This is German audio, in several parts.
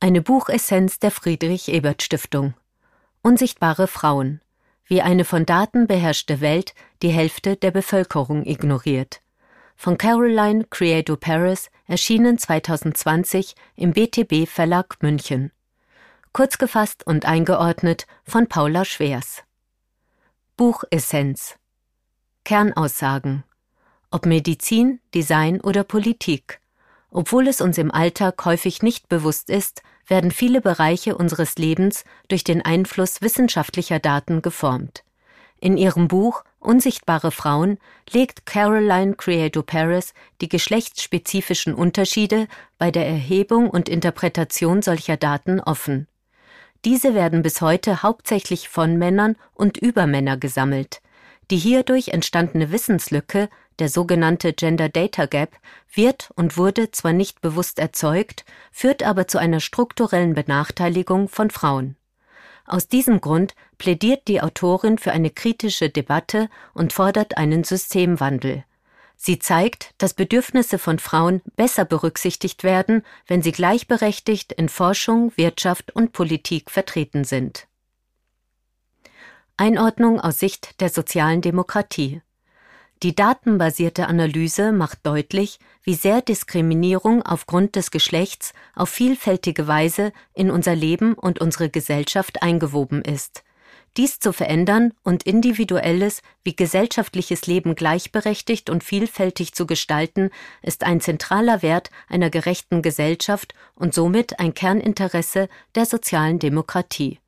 Eine Buchessenz der Friedrich Ebert Stiftung. Unsichtbare Frauen. Wie eine von Daten beherrschte Welt die Hälfte der Bevölkerung ignoriert. Von Caroline Creato Paris, erschienen 2020 im BTB Verlag München. Kurz gefasst und eingeordnet von Paula Schwers. Buchessenz. Kernaussagen. Ob Medizin, Design oder Politik. Obwohl es uns im Alltag häufig nicht bewusst ist, werden viele Bereiche unseres Lebens durch den Einfluss wissenschaftlicher Daten geformt. In ihrem Buch Unsichtbare Frauen legt Caroline Creato Paris die geschlechtsspezifischen Unterschiede bei der Erhebung und Interpretation solcher Daten offen. Diese werden bis heute hauptsächlich von Männern und über Männer gesammelt. Die hierdurch entstandene Wissenslücke der sogenannte Gender Data Gap wird und wurde zwar nicht bewusst erzeugt, führt aber zu einer strukturellen Benachteiligung von Frauen. Aus diesem Grund plädiert die Autorin für eine kritische Debatte und fordert einen Systemwandel. Sie zeigt, dass Bedürfnisse von Frauen besser berücksichtigt werden, wenn sie gleichberechtigt in Forschung, Wirtschaft und Politik vertreten sind. Einordnung aus Sicht der sozialen Demokratie die datenbasierte Analyse macht deutlich, wie sehr Diskriminierung aufgrund des Geschlechts auf vielfältige Weise in unser Leben und unsere Gesellschaft eingewoben ist. Dies zu verändern und individuelles wie gesellschaftliches Leben gleichberechtigt und vielfältig zu gestalten, ist ein zentraler Wert einer gerechten Gesellschaft und somit ein Kerninteresse der sozialen Demokratie.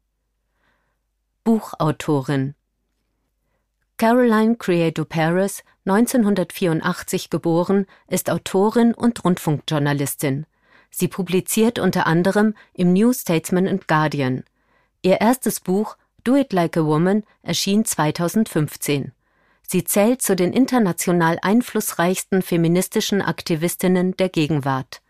Buchautorin Caroline Creato Paris, 1984 geboren, ist Autorin und Rundfunkjournalistin. Sie publiziert unter anderem im New Statesman and Guardian. Ihr erstes Buch Do It Like a Woman erschien 2015. Sie zählt zu den international einflussreichsten feministischen Aktivistinnen der Gegenwart.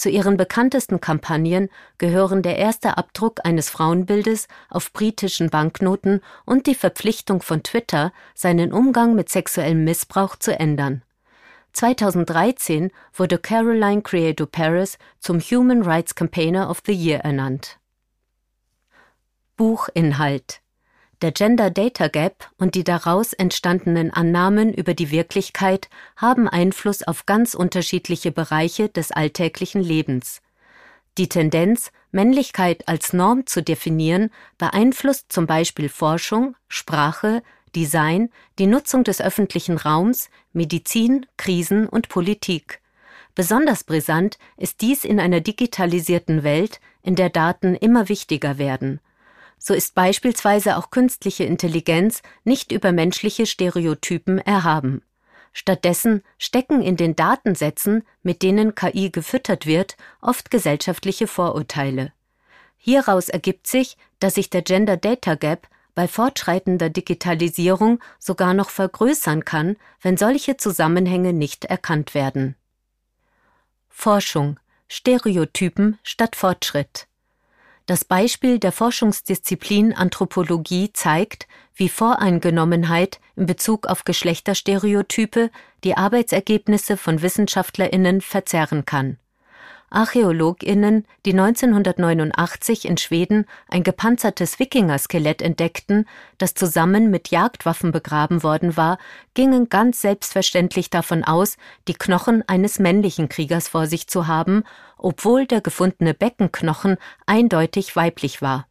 Zu ihren bekanntesten Kampagnen gehören der erste Abdruck eines Frauenbildes auf britischen Banknoten und die Verpflichtung von Twitter, seinen Umgang mit sexuellem Missbrauch zu ändern. 2013 wurde Caroline Creato Paris zum Human Rights Campaigner of the Year ernannt. Buchinhalt der Gender Data Gap und die daraus entstandenen Annahmen über die Wirklichkeit haben Einfluss auf ganz unterschiedliche Bereiche des alltäglichen Lebens. Die Tendenz, Männlichkeit als Norm zu definieren, beeinflusst zum Beispiel Forschung, Sprache, Design, die Nutzung des öffentlichen Raums, Medizin, Krisen und Politik. Besonders brisant ist dies in einer digitalisierten Welt, in der Daten immer wichtiger werden so ist beispielsweise auch künstliche Intelligenz nicht über menschliche Stereotypen erhaben. Stattdessen stecken in den Datensätzen, mit denen KI gefüttert wird, oft gesellschaftliche Vorurteile. Hieraus ergibt sich, dass sich der Gender Data Gap bei fortschreitender Digitalisierung sogar noch vergrößern kann, wenn solche Zusammenhänge nicht erkannt werden. Forschung Stereotypen statt Fortschritt das Beispiel der Forschungsdisziplin Anthropologie zeigt, wie Voreingenommenheit in Bezug auf Geschlechterstereotype die Arbeitsergebnisse von Wissenschaftlerinnen verzerren kann ArchäologInnen, die 1989 in Schweden ein gepanzertes Wikingerskelett entdeckten, das zusammen mit Jagdwaffen begraben worden war, gingen ganz selbstverständlich davon aus, die Knochen eines männlichen Kriegers vor sich zu haben, obwohl der gefundene Beckenknochen eindeutig weiblich war.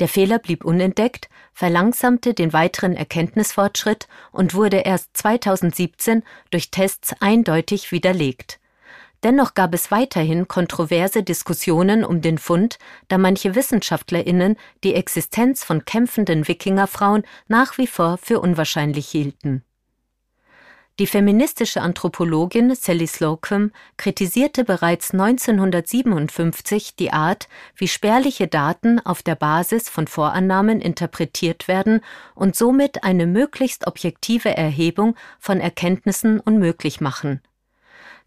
Der Fehler blieb unentdeckt, verlangsamte den weiteren Erkenntnisfortschritt und wurde erst 2017 durch Tests eindeutig widerlegt. Dennoch gab es weiterhin kontroverse Diskussionen um den Fund, da manche Wissenschaftlerinnen die Existenz von kämpfenden Wikingerfrauen nach wie vor für unwahrscheinlich hielten. Die feministische Anthropologin Sally Slocum kritisierte bereits 1957 die Art, wie spärliche Daten auf der Basis von Vorannahmen interpretiert werden und somit eine möglichst objektive Erhebung von Erkenntnissen unmöglich machen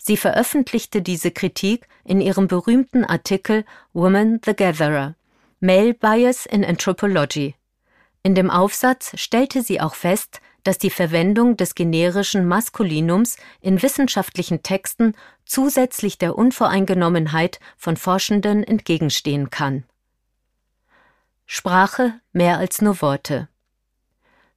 Sie veröffentlichte diese Kritik in ihrem berühmten Artikel Woman the Gatherer Male Bias in Anthropology. In dem Aufsatz stellte sie auch fest, dass die Verwendung des generischen Maskulinums in wissenschaftlichen Texten zusätzlich der Unvoreingenommenheit von Forschenden entgegenstehen kann. Sprache mehr als nur Worte.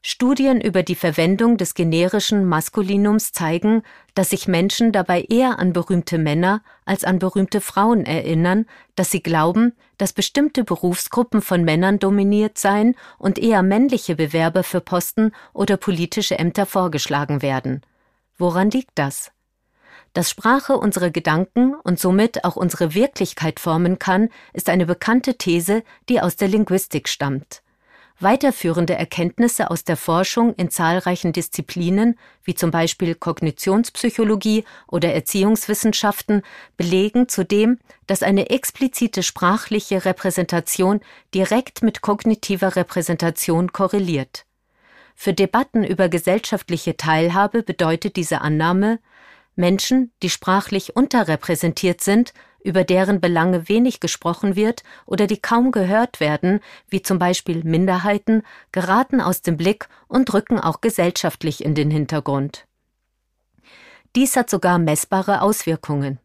Studien über die Verwendung des generischen Maskulinums zeigen, dass sich Menschen dabei eher an berühmte Männer als an berühmte Frauen erinnern, dass sie glauben, dass bestimmte Berufsgruppen von Männern dominiert seien und eher männliche Bewerber für Posten oder politische Ämter vorgeschlagen werden. Woran liegt das? Dass Sprache unsere Gedanken und somit auch unsere Wirklichkeit formen kann, ist eine bekannte These, die aus der Linguistik stammt. Weiterführende Erkenntnisse aus der Forschung in zahlreichen Disziplinen, wie zum Beispiel Kognitionspsychologie oder Erziehungswissenschaften, belegen zudem, dass eine explizite sprachliche Repräsentation direkt mit kognitiver Repräsentation korreliert. Für Debatten über gesellschaftliche Teilhabe bedeutet diese Annahme, Menschen, die sprachlich unterrepräsentiert sind, über deren Belange wenig gesprochen wird oder die kaum gehört werden, wie zum Beispiel Minderheiten, geraten aus dem Blick und rücken auch gesellschaftlich in den Hintergrund. Dies hat sogar messbare Auswirkungen.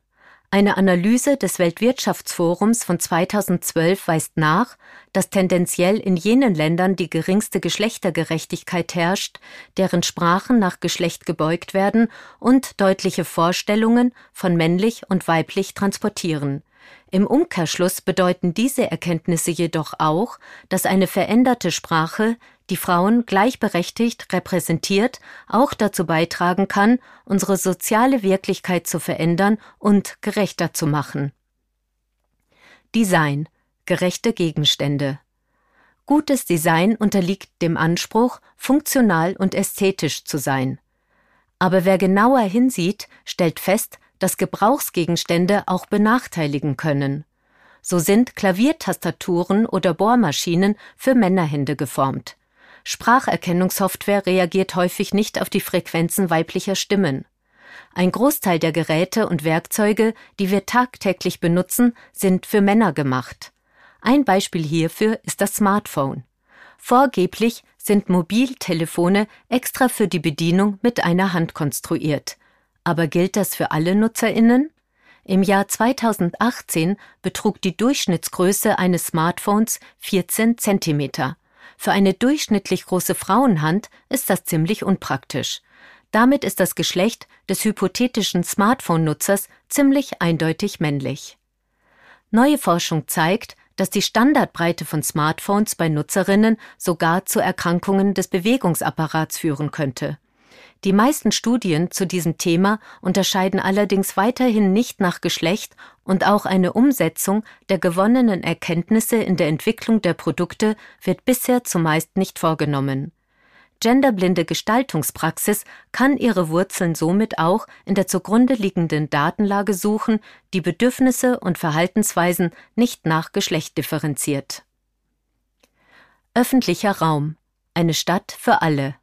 Eine Analyse des Weltwirtschaftsforums von 2012 weist nach, dass tendenziell in jenen Ländern die geringste Geschlechtergerechtigkeit herrscht, deren Sprachen nach Geschlecht gebeugt werden und deutliche Vorstellungen von männlich und weiblich transportieren. Im Umkehrschluss bedeuten diese Erkenntnisse jedoch auch, dass eine veränderte Sprache, die Frauen gleichberechtigt repräsentiert, auch dazu beitragen kann, unsere soziale Wirklichkeit zu verändern und gerechter zu machen. Design gerechte Gegenstände. Gutes Design unterliegt dem Anspruch, funktional und ästhetisch zu sein. Aber wer genauer hinsieht, stellt fest, dass Gebrauchsgegenstände auch benachteiligen können. So sind Klaviertastaturen oder Bohrmaschinen für Männerhände geformt. Spracherkennungssoftware reagiert häufig nicht auf die Frequenzen weiblicher Stimmen. Ein Großteil der Geräte und Werkzeuge, die wir tagtäglich benutzen, sind für Männer gemacht. Ein Beispiel hierfür ist das Smartphone. Vorgeblich sind Mobiltelefone extra für die Bedienung mit einer Hand konstruiert. Aber gilt das für alle Nutzerinnen? Im Jahr 2018 betrug die Durchschnittsgröße eines Smartphones 14 Zentimeter. Für eine durchschnittlich große Frauenhand ist das ziemlich unpraktisch. Damit ist das Geschlecht des hypothetischen Smartphone-Nutzers ziemlich eindeutig männlich. Neue Forschung zeigt, dass die Standardbreite von Smartphones bei Nutzerinnen sogar zu Erkrankungen des Bewegungsapparats führen könnte. Die meisten Studien zu diesem Thema unterscheiden allerdings weiterhin nicht nach Geschlecht und auch eine Umsetzung der gewonnenen Erkenntnisse in der Entwicklung der Produkte wird bisher zumeist nicht vorgenommen. Genderblinde Gestaltungspraxis kann ihre Wurzeln somit auch in der zugrunde liegenden Datenlage suchen, die Bedürfnisse und Verhaltensweisen nicht nach Geschlecht differenziert. Öffentlicher Raum. Eine Stadt für alle.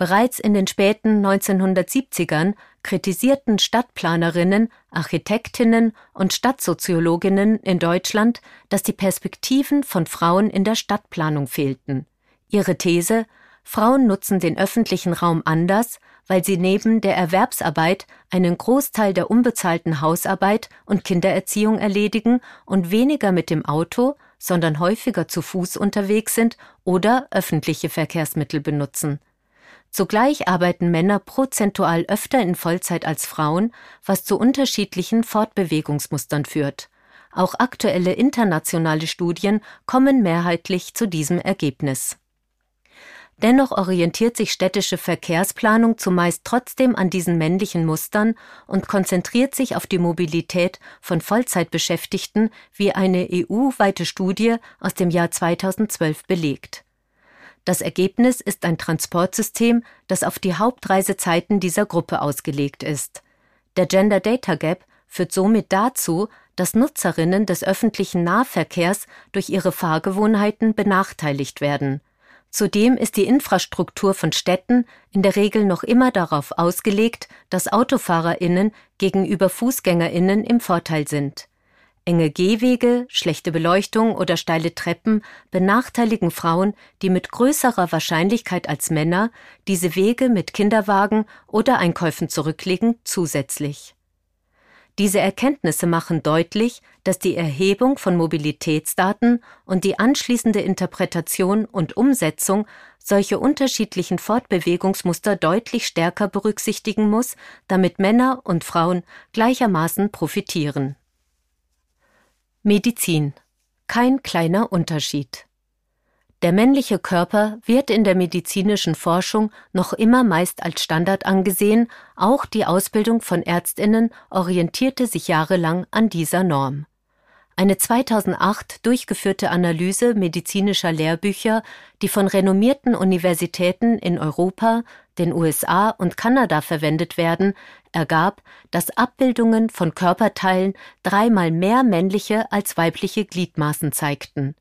Bereits in den späten 1970ern kritisierten Stadtplanerinnen, Architektinnen und Stadtsoziologinnen in Deutschland, dass die Perspektiven von Frauen in der Stadtplanung fehlten. Ihre These Frauen nutzen den öffentlichen Raum anders, weil sie neben der Erwerbsarbeit einen Großteil der unbezahlten Hausarbeit und Kindererziehung erledigen und weniger mit dem Auto, sondern häufiger zu Fuß unterwegs sind oder öffentliche Verkehrsmittel benutzen. Zugleich arbeiten Männer prozentual öfter in Vollzeit als Frauen, was zu unterschiedlichen Fortbewegungsmustern führt. Auch aktuelle internationale Studien kommen mehrheitlich zu diesem Ergebnis. Dennoch orientiert sich städtische Verkehrsplanung zumeist trotzdem an diesen männlichen Mustern und konzentriert sich auf die Mobilität von Vollzeitbeschäftigten, wie eine EU-weite Studie aus dem Jahr 2012 belegt. Das Ergebnis ist ein Transportsystem, das auf die Hauptreisezeiten dieser Gruppe ausgelegt ist. Der Gender Data Gap führt somit dazu, dass Nutzerinnen des öffentlichen Nahverkehrs durch ihre Fahrgewohnheiten benachteiligt werden. Zudem ist die Infrastruktur von Städten in der Regel noch immer darauf ausgelegt, dass Autofahrerinnen gegenüber Fußgängerinnen im Vorteil sind. Enge Gehwege, schlechte Beleuchtung oder steile Treppen benachteiligen Frauen, die mit größerer Wahrscheinlichkeit als Männer diese Wege mit Kinderwagen oder Einkäufen zurücklegen, zusätzlich. Diese Erkenntnisse machen deutlich, dass die Erhebung von Mobilitätsdaten und die anschließende Interpretation und Umsetzung solche unterschiedlichen Fortbewegungsmuster deutlich stärker berücksichtigen muss, damit Männer und Frauen gleichermaßen profitieren. Medizin. Kein kleiner Unterschied. Der männliche Körper wird in der medizinischen Forschung noch immer meist als Standard angesehen, auch die Ausbildung von Ärztinnen orientierte sich jahrelang an dieser Norm. Eine 2008 durchgeführte Analyse medizinischer Lehrbücher, die von renommierten Universitäten in Europa, den USA und Kanada verwendet werden, ergab, dass Abbildungen von Körperteilen dreimal mehr männliche als weibliche Gliedmaßen zeigten.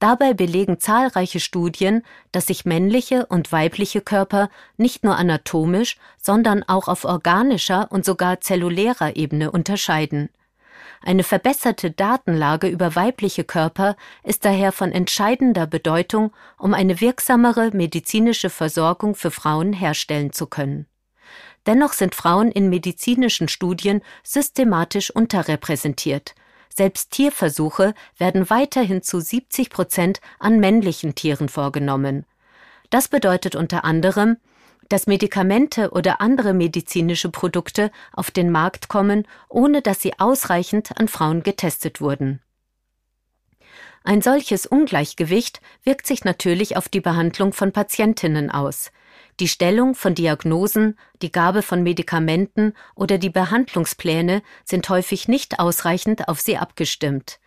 Dabei belegen zahlreiche Studien, dass sich männliche und weibliche Körper nicht nur anatomisch, sondern auch auf organischer und sogar zellulärer Ebene unterscheiden. Eine verbesserte Datenlage über weibliche Körper ist daher von entscheidender Bedeutung, um eine wirksamere medizinische Versorgung für Frauen herstellen zu können. Dennoch sind Frauen in medizinischen Studien systematisch unterrepräsentiert. Selbst Tierversuche werden weiterhin zu 70 Prozent an männlichen Tieren vorgenommen. Das bedeutet unter anderem, dass Medikamente oder andere medizinische Produkte auf den Markt kommen, ohne dass sie ausreichend an Frauen getestet wurden. Ein solches Ungleichgewicht wirkt sich natürlich auf die Behandlung von Patientinnen aus. Die Stellung von Diagnosen, die Gabe von Medikamenten oder die Behandlungspläne sind häufig nicht ausreichend auf sie abgestimmt.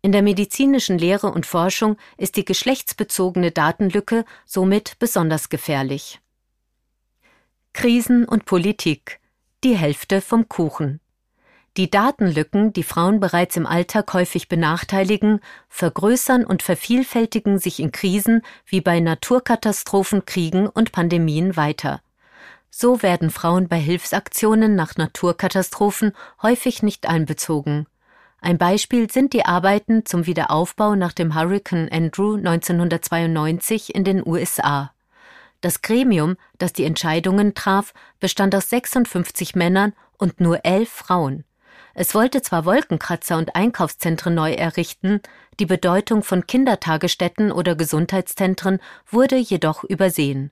In der medizinischen Lehre und Forschung ist die geschlechtsbezogene Datenlücke somit besonders gefährlich. Krisen und Politik. Die Hälfte vom Kuchen. Die Datenlücken, die Frauen bereits im Alltag häufig benachteiligen, vergrößern und vervielfältigen sich in Krisen wie bei Naturkatastrophen, Kriegen und Pandemien weiter. So werden Frauen bei Hilfsaktionen nach Naturkatastrophen häufig nicht einbezogen. Ein Beispiel sind die Arbeiten zum Wiederaufbau nach dem Hurricane Andrew 1992 in den USA. Das Gremium, das die Entscheidungen traf, bestand aus 56 Männern und nur elf Frauen. Es wollte zwar Wolkenkratzer und Einkaufszentren neu errichten, die Bedeutung von Kindertagesstätten oder Gesundheitszentren wurde jedoch übersehen.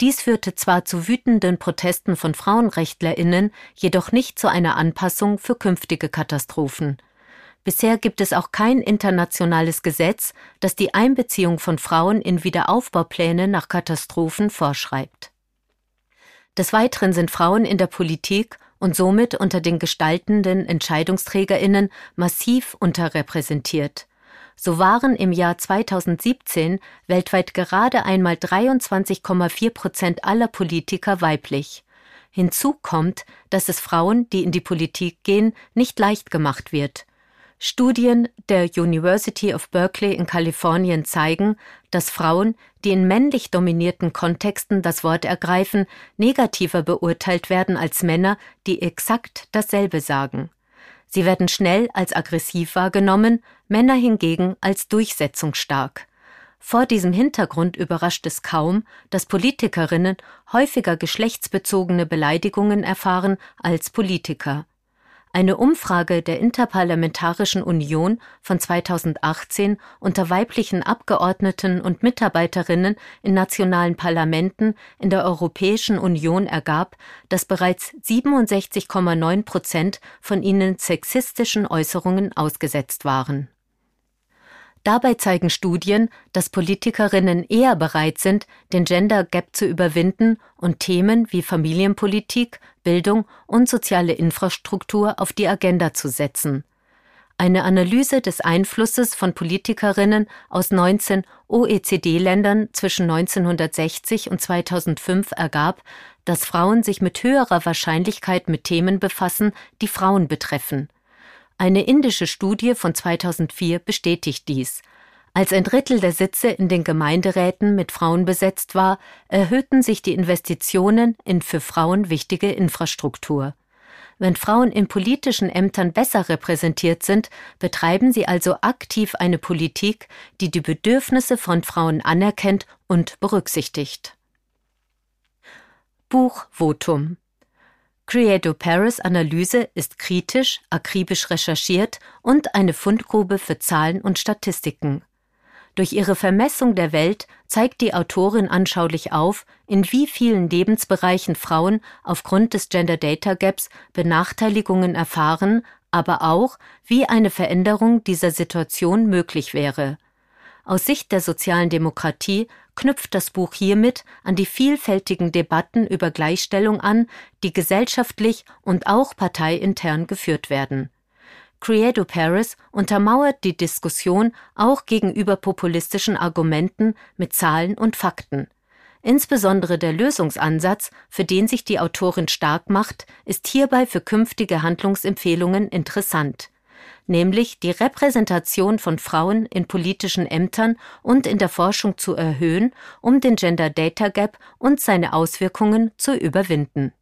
Dies führte zwar zu wütenden Protesten von Frauenrechtlerinnen, jedoch nicht zu einer Anpassung für künftige Katastrophen. Bisher gibt es auch kein internationales Gesetz, das die Einbeziehung von Frauen in Wiederaufbaupläne nach Katastrophen vorschreibt. Des Weiteren sind Frauen in der Politik und somit unter den gestaltenden Entscheidungsträgerinnen massiv unterrepräsentiert. So waren im Jahr 2017 weltweit gerade einmal 23,4 Prozent aller Politiker weiblich. Hinzu kommt, dass es Frauen, die in die Politik gehen, nicht leicht gemacht wird. Studien der University of Berkeley in Kalifornien zeigen, dass Frauen, die in männlich dominierten Kontexten das Wort ergreifen, negativer beurteilt werden als Männer, die exakt dasselbe sagen. Sie werden schnell als aggressiv wahrgenommen, Männer hingegen als durchsetzungsstark. Vor diesem Hintergrund überrascht es kaum, dass Politikerinnen häufiger geschlechtsbezogene Beleidigungen erfahren als Politiker. Eine Umfrage der Interparlamentarischen Union von 2018 unter weiblichen Abgeordneten und Mitarbeiterinnen in nationalen Parlamenten in der Europäischen Union ergab, dass bereits 67,9 Prozent von ihnen sexistischen Äußerungen ausgesetzt waren Dabei zeigen Studien, dass Politikerinnen eher bereit sind, den Gender Gap zu überwinden und Themen wie Familienpolitik, Bildung und soziale Infrastruktur auf die Agenda zu setzen. Eine Analyse des Einflusses von Politikerinnen aus 19 OECD-Ländern zwischen 1960 und 2005 ergab, dass Frauen sich mit höherer Wahrscheinlichkeit mit Themen befassen, die Frauen betreffen. Eine indische Studie von 2004 bestätigt dies. Als ein Drittel der Sitze in den Gemeinderäten mit Frauen besetzt war, erhöhten sich die Investitionen in für Frauen wichtige Infrastruktur. Wenn Frauen in politischen Ämtern besser repräsentiert sind, betreiben sie also aktiv eine Politik, die die Bedürfnisse von Frauen anerkennt und berücksichtigt. Buch Votum Creato Paris Analyse ist kritisch, akribisch recherchiert und eine Fundgrube für Zahlen und Statistiken. Durch ihre Vermessung der Welt zeigt die Autorin anschaulich auf, in wie vielen Lebensbereichen Frauen aufgrund des Gender Data Gaps Benachteiligungen erfahren, aber auch, wie eine Veränderung dieser Situation möglich wäre. Aus Sicht der sozialen Demokratie knüpft das Buch hiermit an die vielfältigen Debatten über Gleichstellung an, die gesellschaftlich und auch parteiintern geführt werden. Creato Paris untermauert die Diskussion auch gegenüber populistischen Argumenten mit Zahlen und Fakten. Insbesondere der Lösungsansatz, für den sich die Autorin stark macht, ist hierbei für künftige Handlungsempfehlungen interessant nämlich die Repräsentation von Frauen in politischen Ämtern und in der Forschung zu erhöhen, um den Gender Data Gap und seine Auswirkungen zu überwinden.